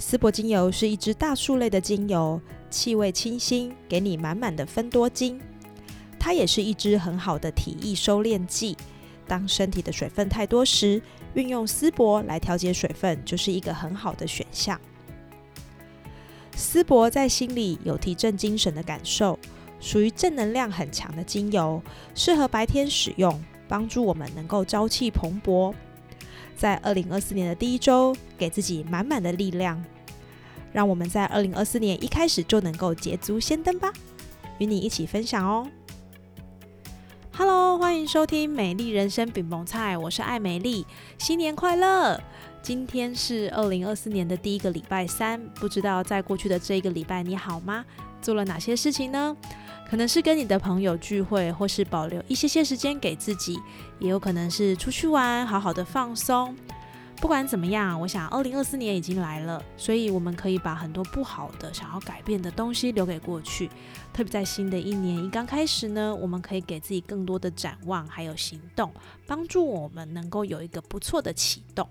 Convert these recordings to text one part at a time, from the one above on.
丝柏精油是一支大树类的精油，气味清新，给你满满的芬多精。它也是一支很好的体液收敛剂。当身体的水分太多时，运用丝柏来调节水分，就是一个很好的选项。丝柏在心里有提振精神的感受，属于正能量很强的精油，适合白天使用，帮助我们能够朝气蓬勃。在二零二四年的第一周，给自己满满的力量，让我们在二零二四年一开始就能够捷足先登吧！与你一起分享哦。Hello，欢迎收听《美丽人生饼萌菜》，我是爱美丽，新年快乐！今天是二零二四年的第一个礼拜三，不知道在过去的这一个礼拜你好吗？做了哪些事情呢？可能是跟你的朋友聚会，或是保留一些些时间给自己，也有可能是出去玩，好好的放松。不管怎么样，我想二零二四年已经来了，所以我们可以把很多不好的、想要改变的东西留给过去。特别在新的一年一刚开始呢，我们可以给自己更多的展望，还有行动，帮助我们能够有一个不错的启动。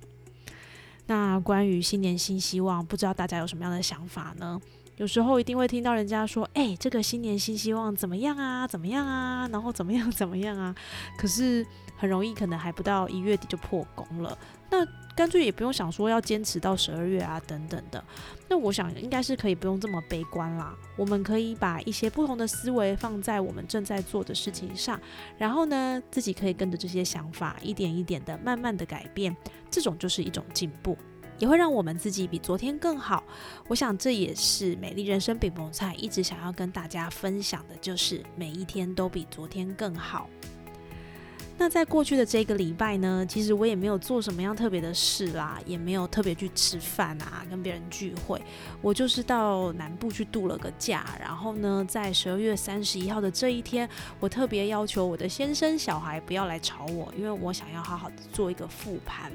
那关于新年新希望，不知道大家有什么样的想法呢？有时候一定会听到人家说：“哎，这个新年新希望怎么样啊？怎么样啊？然后怎么样怎么样啊？”可是很容易，可能还不到一月底就破功了。那干脆也不用想说要坚持到十二月啊，等等的。那我想应该是可以不用这么悲观啦。我们可以把一些不同的思维放在我们正在做的事情上，然后呢，自己可以跟着这些想法一点一点的慢慢的改变，这种就是一种进步。也会让我们自己比昨天更好。我想这也是美丽人生饼萌菜一直想要跟大家分享的，就是每一天都比昨天更好。那在过去的这个礼拜呢，其实我也没有做什么样特别的事啦，也没有特别去吃饭啊，跟别人聚会。我就是到南部去度了个假，然后呢，在十二月三十一号的这一天，我特别要求我的先生小孩不要来吵我，因为我想要好好做一个复盘。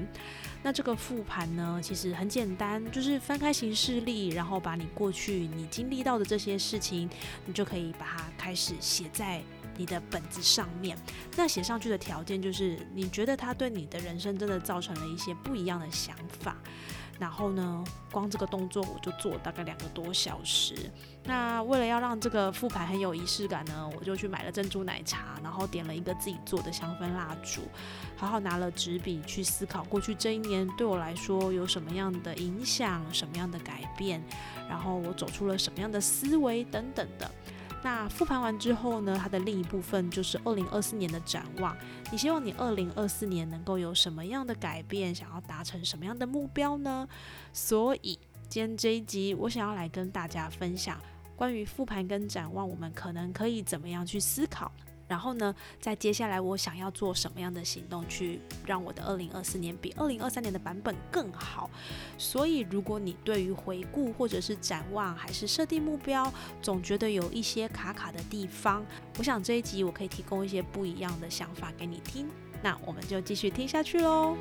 那这个复盘呢，其实很简单，就是翻开行事历，然后把你过去你经历到的这些事情，你就可以把它开始写在你的本子上面。那写上去的条件就是，你觉得它对你的人生真的造成了一些不一样的想法。然后呢，光这个动作我就做大概两个多小时。那为了要让这个复盘很有仪式感呢，我就去买了珍珠奶茶，然后点了一个自己做的香氛蜡烛，好好拿了纸笔去思考过去这一年对我来说有什么样的影响，什么样的改变，然后我走出了什么样的思维等等的。那复盘完之后呢，它的另一部分就是二零二四年的展望。你希望你二零二四年能够有什么样的改变？想要达成什么样的目标呢？所以今天这一集，我想要来跟大家分享关于复盘跟展望，我们可能可以怎么样去思考。然后呢，在接下来我想要做什么样的行动，去让我的二零二四年比二零二三年的版本更好？所以，如果你对于回顾或者是展望，还是设定目标，总觉得有一些卡卡的地方，我想这一集我可以提供一些不一样的想法给你听。那我们就继续听下去喽。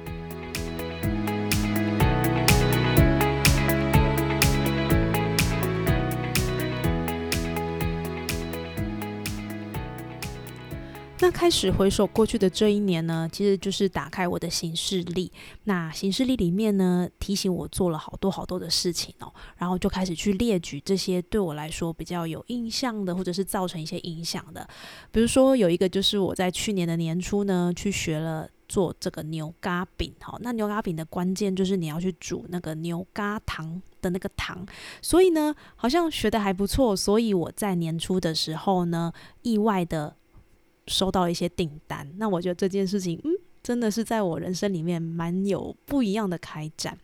那开始回首过去的这一年呢，其实就是打开我的行事历。那行事历里面呢，提醒我做了好多好多的事情哦，然后就开始去列举这些对我来说比较有印象的，或者是造成一些影响的。比如说有一个就是我在去年的年初呢，去学了做这个牛轧饼。好，那牛轧饼的关键就是你要去煮那个牛轧糖的那个糖。所以呢，好像学的还不错。所以我在年初的时候呢，意外的。收到一些订单，那我觉得这件事情，真的是在我人生里面蛮有不一样的开展。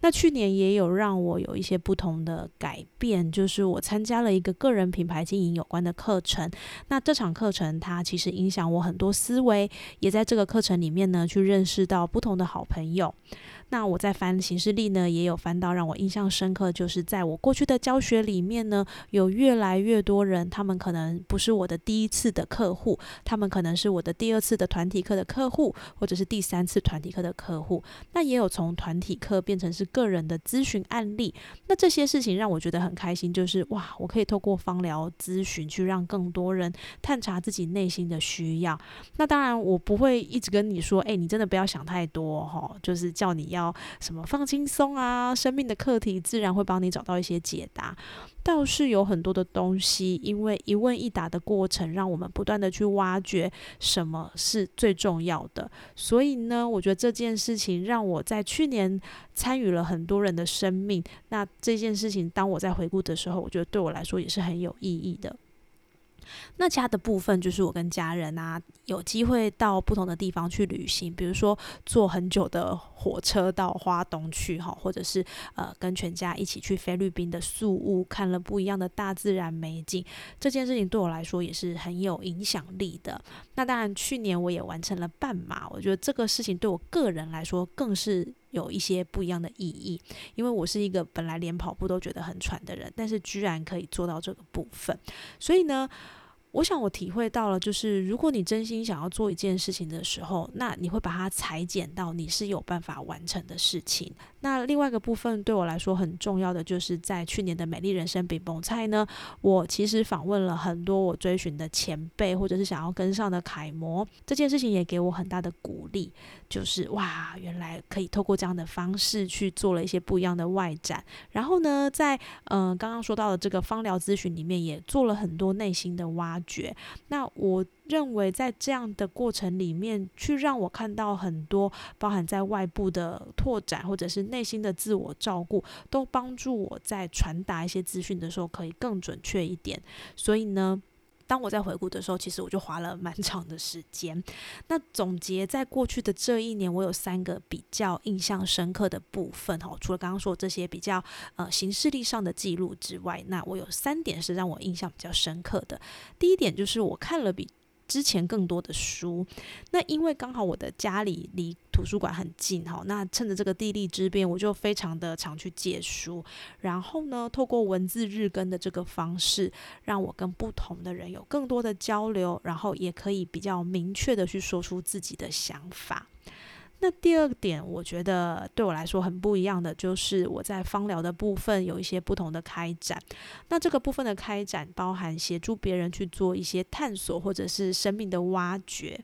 那去年也有让我有一些不同的改变，就是我参加了一个个人品牌经营有关的课程。那这场课程它其实影响我很多思维，也在这个课程里面呢，去认识到不同的好朋友。那我在翻行事历呢，也有翻到让我印象深刻，就是在我过去的教学里面呢，有越来越多人，他们可能不是我的第一次的客户，他们可能是我的第二次的团体课的客户，或者是第三次团体课的客户。那也有从团体课变成是个人的咨询案例。那这些事情让我觉得很开心，就是哇，我可以透过方疗咨询去让更多人探查自己内心的需要。那当然，我不会一直跟你说，哎，你真的不要想太多哈，就是叫你。要什么放轻松啊？生命的课题自然会帮你找到一些解答。倒是有很多的东西，因为一问一答的过程，让我们不断的去挖掘什么是最重要的。所以呢，我觉得这件事情让我在去年参与了很多人的生命。那这件事情，当我在回顾的时候，我觉得对我来说也是很有意义的。那其他的部分就是我跟家人啊，有机会到不同的地方去旅行，比如说坐很久的火车到花东去哈，或者是呃跟全家一起去菲律宾的宿屋，看了不一样的大自然美景。这件事情对我来说也是很有影响力的。那当然，去年我也完成了半马，我觉得这个事情对我个人来说更是有一些不一样的意义，因为我是一个本来连跑步都觉得很喘的人，但是居然可以做到这个部分，所以呢。我想我体会到了，就是如果你真心想要做一件事情的时候，那你会把它裁剪到你是有办法完成的事情。那另外一个部分对我来说很重要的，就是在去年的美丽人生饼崩菜呢，我其实访问了很多我追寻的前辈，或者是想要跟上的楷模。这件事情也给我很大的鼓励，就是哇，原来可以透过这样的方式去做了一些不一样的外展。然后呢，在嗯刚刚说到的这个芳疗咨询里面，也做了很多内心的挖。觉，那我认为在这样的过程里面，去让我看到很多包含在外部的拓展，或者是内心的自我照顾，都帮助我在传达一些资讯的时候可以更准确一点。所以呢。当我在回顾的时候，其实我就花了蛮长的时间。那总结在过去的这一年，我有三个比较印象深刻的部分哈。除了刚刚说这些比较呃形式力上的记录之外，那我有三点是让我印象比较深刻的。第一点就是我看了比。之前更多的书，那因为刚好我的家里离图书馆很近哈，那趁着这个地利之便，我就非常的常去借书，然后呢，透过文字日更的这个方式，让我跟不同的人有更多的交流，然后也可以比较明确的去说出自己的想法。那第二点，我觉得对我来说很不一样的，就是我在芳疗的部分有一些不同的开展。那这个部分的开展，包含协助别人去做一些探索，或者是生命的挖掘。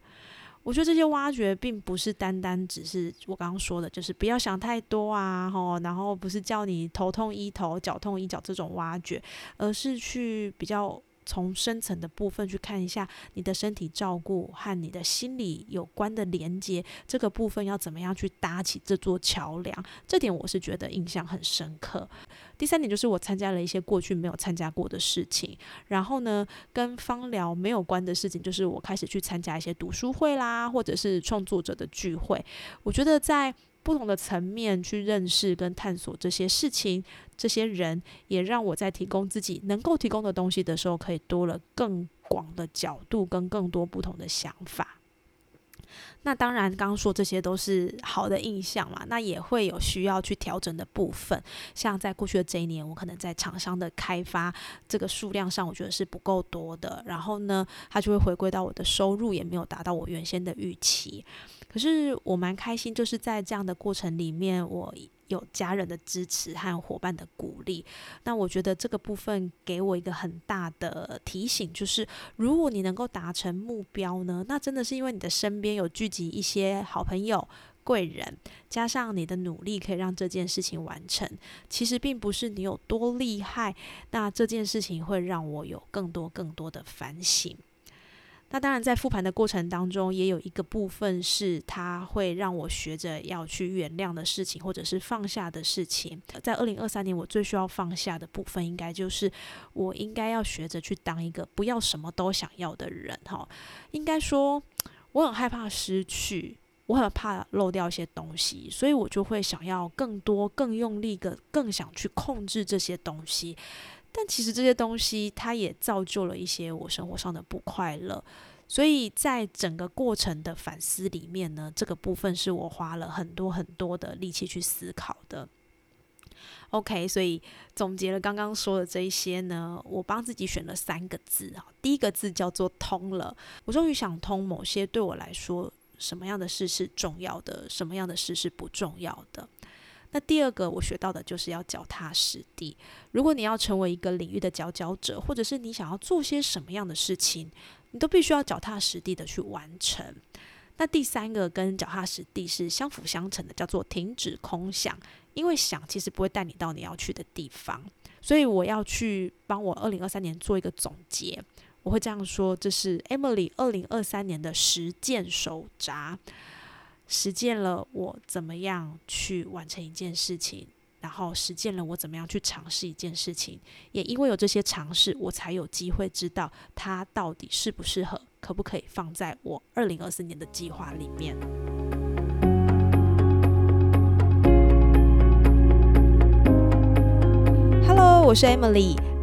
我觉得这些挖掘，并不是单单只是我刚刚说的，就是不要想太多啊，吼，然后不是叫你头痛医头，脚痛医脚这种挖掘，而是去比较。从深层的部分去看一下你的身体照顾和你的心理有关的连接，这个部分要怎么样去搭起这座桥梁？这点我是觉得印象很深刻。第三点就是我参加了一些过去没有参加过的事情，然后呢，跟芳疗没有关的事情，就是我开始去参加一些读书会啦，或者是创作者的聚会。我觉得在不同的层面去认识跟探索这些事情，这些人也让我在提供自己能够提供的东西的时候，可以多了更广的角度跟更多不同的想法。那当然，刚刚说这些都是好的印象嘛，那也会有需要去调整的部分。像在过去的这一年，我可能在厂商的开发这个数量上，我觉得是不够多的。然后呢，它就会回归到我的收入也没有达到我原先的预期。可是我蛮开心，就是在这样的过程里面，我有家人的支持和伙伴的鼓励。那我觉得这个部分给我一个很大的提醒，就是如果你能够达成目标呢，那真的是因为你的身边有聚集一些好朋友、贵人，加上你的努力，可以让这件事情完成。其实并不是你有多厉害，那这件事情会让我有更多更多的反省。那当然，在复盘的过程当中，也有一个部分是它会让我学着要去原谅的事情，或者是放下的事情。在二零二三年，我最需要放下的部分，应该就是我应该要学着去当一个不要什么都想要的人。哈，应该说，我很害怕失去。我很怕漏掉一些东西，所以我就会想要更多、更用力的、更想去控制这些东西。但其实这些东西，它也造就了一些我生活上的不快乐。所以在整个过程的反思里面呢，这个部分是我花了很多很多的力气去思考的。OK，所以总结了刚刚说的这一些呢，我帮自己选了三个字啊。第一个字叫做“通了”，我终于想通某些对我来说什么样的事是重要的，什么样的事是不重要的。那第二个我学到的就是要脚踏实地。如果你要成为一个领域的佼佼者，或者是你想要做些什么样的事情，你都必须要脚踏实地的去完成。那第三个跟脚踏实地是相辅相成的，叫做停止空想。因为想其实不会带你到你要去的地方，所以我要去帮我二零二三年做一个总结。我会这样说：这是 Emily 二零二三年的实践手札，实践了我怎么样去完成一件事情，然后实践了我怎么样去尝试一件事情。也因为有这些尝试，我才有机会知道它到底适不适合，可不可以放在我二零二四年的计划里面。Hello，我是 Emily，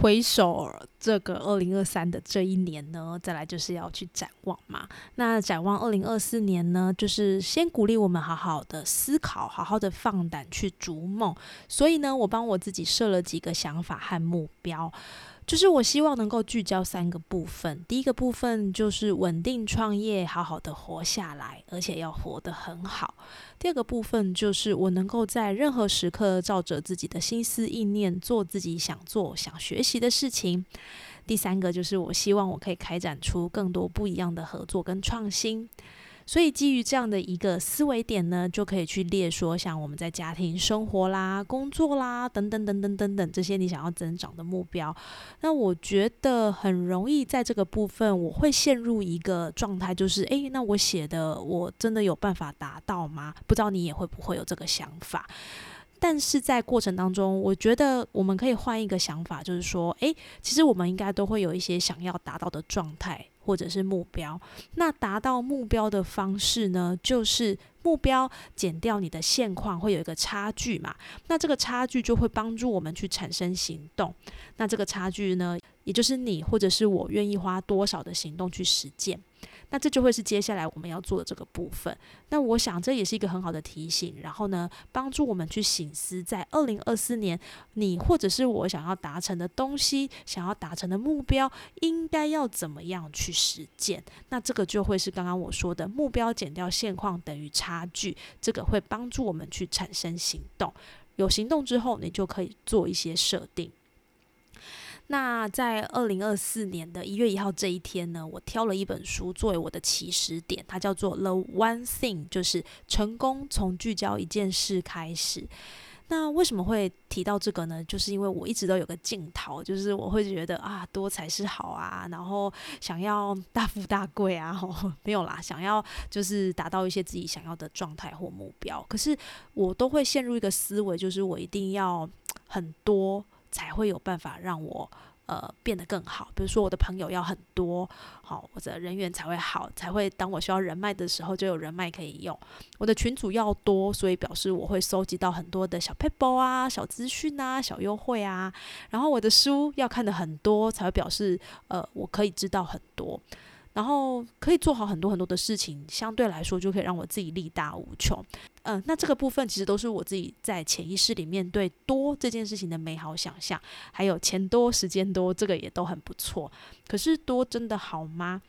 回首这个二零二三的这一年呢，再来就是要去展望嘛。那展望二零二四年呢，就是先鼓励我们好好的思考，好好的放胆去逐梦。所以呢，我帮我自己设了几个想法和目标。就是我希望能够聚焦三个部分，第一个部分就是稳定创业，好好的活下来，而且要活得很好。第二个部分就是我能够在任何时刻照着自己的心思意念做自己想做、想学习的事情。第三个就是我希望我可以开展出更多不一样的合作跟创新。所以基于这样的一个思维点呢，就可以去列说，像我们在家庭生活啦、工作啦等等等等等等这些你想要增长的目标。那我觉得很容易在这个部分，我会陷入一个状态，就是诶，那我写的我真的有办法达到吗？不知道你也会不会有这个想法？但是在过程当中，我觉得我们可以换一个想法，就是说，诶，其实我们应该都会有一些想要达到的状态。或者是目标，那达到目标的方式呢？就是目标减掉你的现况，会有一个差距嘛？那这个差距就会帮助我们去产生行动。那这个差距呢，也就是你或者是我愿意花多少的行动去实践。那这就会是接下来我们要做的这个部分。那我想这也是一个很好的提醒，然后呢，帮助我们去醒思，在二零二四年，你或者是我想要达成的东西，想要达成的目标，应该要怎么样去实践？那这个就会是刚刚我说的目标减掉现况等于差距，这个会帮助我们去产生行动。有行动之后，你就可以做一些设定。那在二零二四年的一月一号这一天呢，我挑了一本书作为我的起始点，它叫做《The One Thing》，就是成功从聚焦一件事开始。那为什么会提到这个呢？就是因为我一直都有个镜头，就是我会觉得啊，多才是好啊，然后想要大富大贵啊，没有啦，想要就是达到一些自己想要的状态或目标。可是我都会陷入一个思维，就是我一定要很多。才会有办法让我呃变得更好。比如说，我的朋友要很多，好，我的人缘才会好，才会当我需要人脉的时候就有人脉可以用。我的群主要多，所以表示我会收集到很多的小 paper 啊、小资讯啊、小优惠啊。然后我的书要看的很多，才会表示呃我可以知道很多。然后可以做好很多很多的事情，相对来说就可以让我自己力大无穷。嗯，那这个部分其实都是我自己在潜意识里面对多这件事情的美好想象，还有钱多、时间多，这个也都很不错。可是多真的好吗？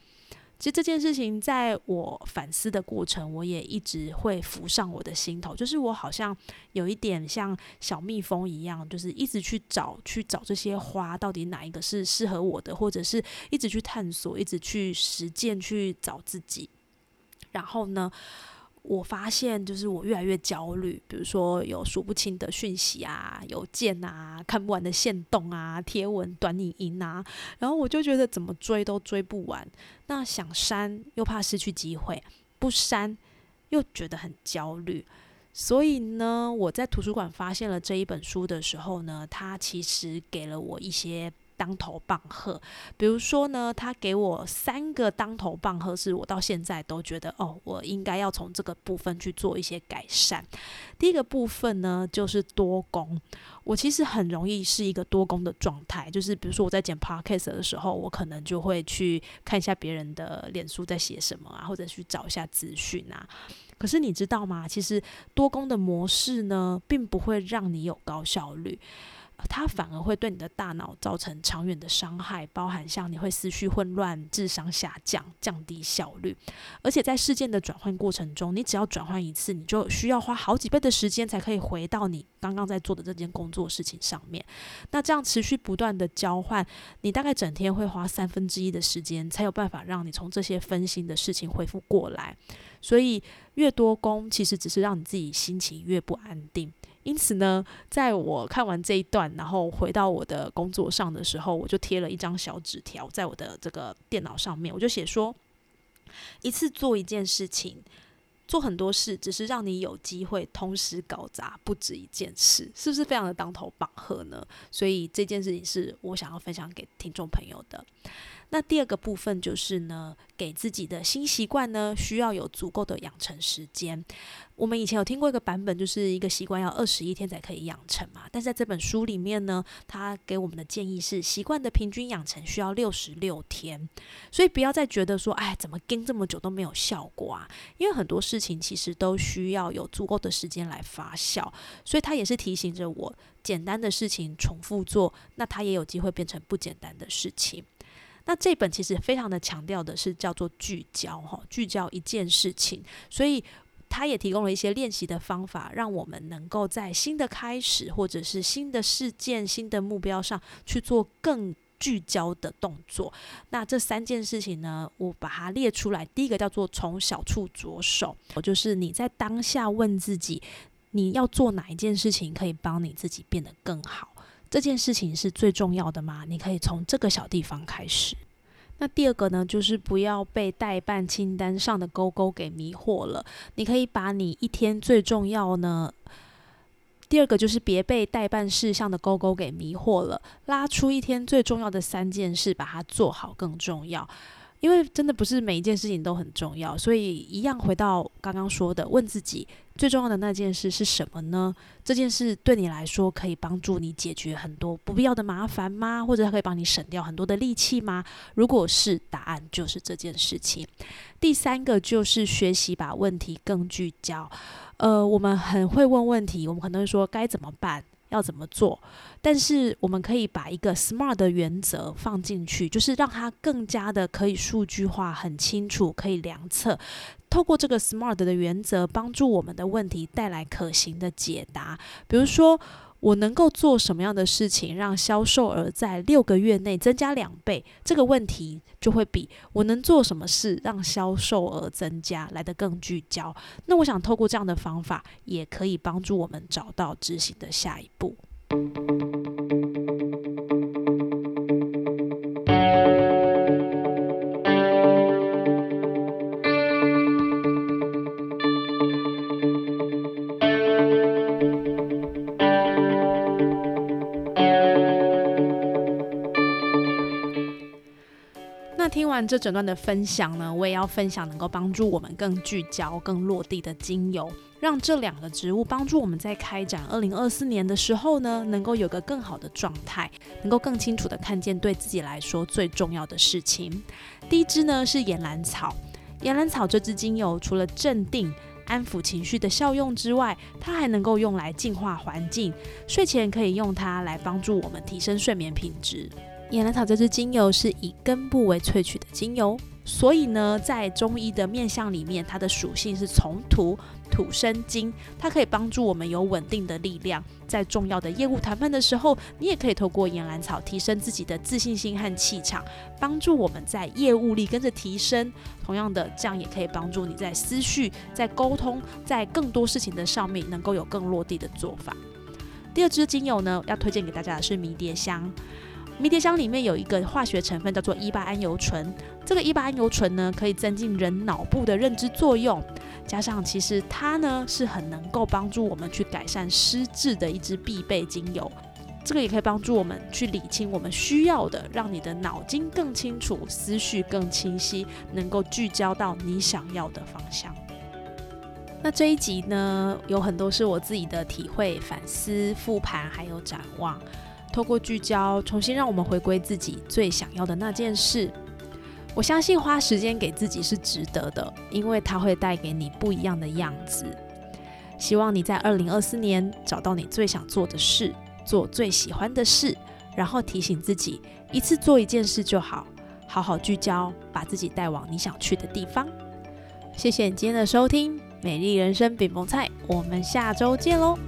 其实这件事情，在我反思的过程，我也一直会浮上我的心头，就是我好像有一点像小蜜蜂一样，就是一直去找、去找这些花，到底哪一个是适合我的，或者是一直去探索、一直去实践、去找自己。然后呢？我发现，就是我越来越焦虑，比如说有数不清的讯息啊、邮件啊、看不完的线动啊、贴文、短影音啊，然后我就觉得怎么追都追不完。那想删又怕失去机会，不删又觉得很焦虑。所以呢，我在图书馆发现了这一本书的时候呢，它其实给了我一些。当头棒喝，比如说呢，他给我三个当头棒喝，是我到现在都觉得哦，我应该要从这个部分去做一些改善。第一个部分呢，就是多工。我其实很容易是一个多工的状态，就是比如说我在剪 podcast 的时候，我可能就会去看一下别人的脸书在写什么啊，或者去找一下资讯啊。可是你知道吗？其实多工的模式呢，并不会让你有高效率。它反而会对你的大脑造成长远的伤害，包含像你会思绪混乱、智商下降、降低效率，而且在事件的转换过程中，你只要转换一次，你就需要花好几倍的时间才可以回到你刚刚在做的这件工作事情上面。那这样持续不断的交换，你大概整天会花三分之一的时间，才有办法让你从这些分心的事情恢复过来。所以越多工，其实只是让你自己心情越不安定。因此呢，在我看完这一段，然后回到我的工作上的时候，我就贴了一张小纸条在我的这个电脑上面，我就写说：一次做一件事情，做很多事，只是让你有机会同时搞砸不止一件事，是不是非常的当头棒喝呢？所以这件事情是我想要分享给听众朋友的。那第二个部分就是呢，给自己的新习惯呢，需要有足够的养成时间。我们以前有听过一个版本，就是一个习惯要二十一天才可以养成嘛。但是在这本书里面呢，他给我们的建议是，习惯的平均养成需要六十六天。所以不要再觉得说，哎，怎么跟这么久都没有效果啊？因为很多事情其实都需要有足够的时间来发酵。所以他也是提醒着我，简单的事情重复做，那它也有机会变成不简单的事情。那这本其实非常的强调的是叫做聚焦哈，聚焦一件事情，所以他也提供了一些练习的方法，让我们能够在新的开始或者是新的事件、新的目标上去做更聚焦的动作。那这三件事情呢，我把它列出来。第一个叫做从小处着手，就是你在当下问自己，你要做哪一件事情可以帮你自己变得更好。这件事情是最重要的吗？你可以从这个小地方开始。那第二个呢，就是不要被代办清单上的勾勾给迷惑了。你可以把你一天最重要呢，第二个就是别被代办事项的勾勾给迷惑了，拉出一天最重要的三件事，把它做好更重要。因为真的不是每一件事情都很重要，所以一样回到刚刚说的，问自己最重要的那件事是什么呢？这件事对你来说可以帮助你解决很多不必要的麻烦吗？或者它可以帮你省掉很多的力气吗？如果是，答案就是这件事情。第三个就是学习把问题更聚焦。呃，我们很会问问题，我们可能会说该怎么办。要怎么做？但是我们可以把一个 SMART 的原则放进去，就是让它更加的可以数据化、很清楚、可以量测。透过这个 SMART 的原则，帮助我们的问题带来可行的解答。比如说，我能够做什么样的事情让销售额在六个月内增加两倍？这个问题就会比我能做什么事让销售额增加来得更聚焦。那我想透过这样的方法，也可以帮助我们找到执行的下一步。这整段的分享呢，我也要分享能够帮助我们更聚焦、更落地的精油，让这两个植物帮助我们在开展二零二四年的时候呢，能够有个更好的状态，能够更清楚的看见对自己来说最重要的事情。第一支呢是岩兰草，岩兰草这支精油除了镇定、安抚情绪的效用之外，它还能够用来净化环境，睡前可以用它来帮助我们提升睡眠品质。野兰草这支精油是以根部为萃取的精油，所以呢，在中医的面相里面，它的属性是从土，土生金，它可以帮助我们有稳定的力量。在重要的业务谈判的时候，你也可以透过岩兰草提升自己的自信心和气场，帮助我们在业务力跟着提升。同样的，这样也可以帮助你在思绪、在沟通、在更多事情的上面，能够有更落地的做法。第二支精油呢，要推荐给大家的是迷迭香。迷迭香里面有一个化学成分叫做伊巴胺油醇，这个伊巴胺油醇呢可以增进人脑部的认知作用，加上其实它呢是很能够帮助我们去改善失智的一支必备精油，这个也可以帮助我们去理清我们需要的，让你的脑筋更清楚，思绪更清晰，能够聚焦到你想要的方向。那这一集呢有很多是我自己的体会、反思、复盘还有展望。透过聚焦，重新让我们回归自己最想要的那件事。我相信花时间给自己是值得的，因为它会带给你不一样的样子。希望你在二零二四年找到你最想做的事，做最喜欢的事，然后提醒自己一次做一件事就好，好好聚焦，把自己带往你想去的地方。谢谢你今天的收听，美丽人生饼蒙菜，我们下周见喽。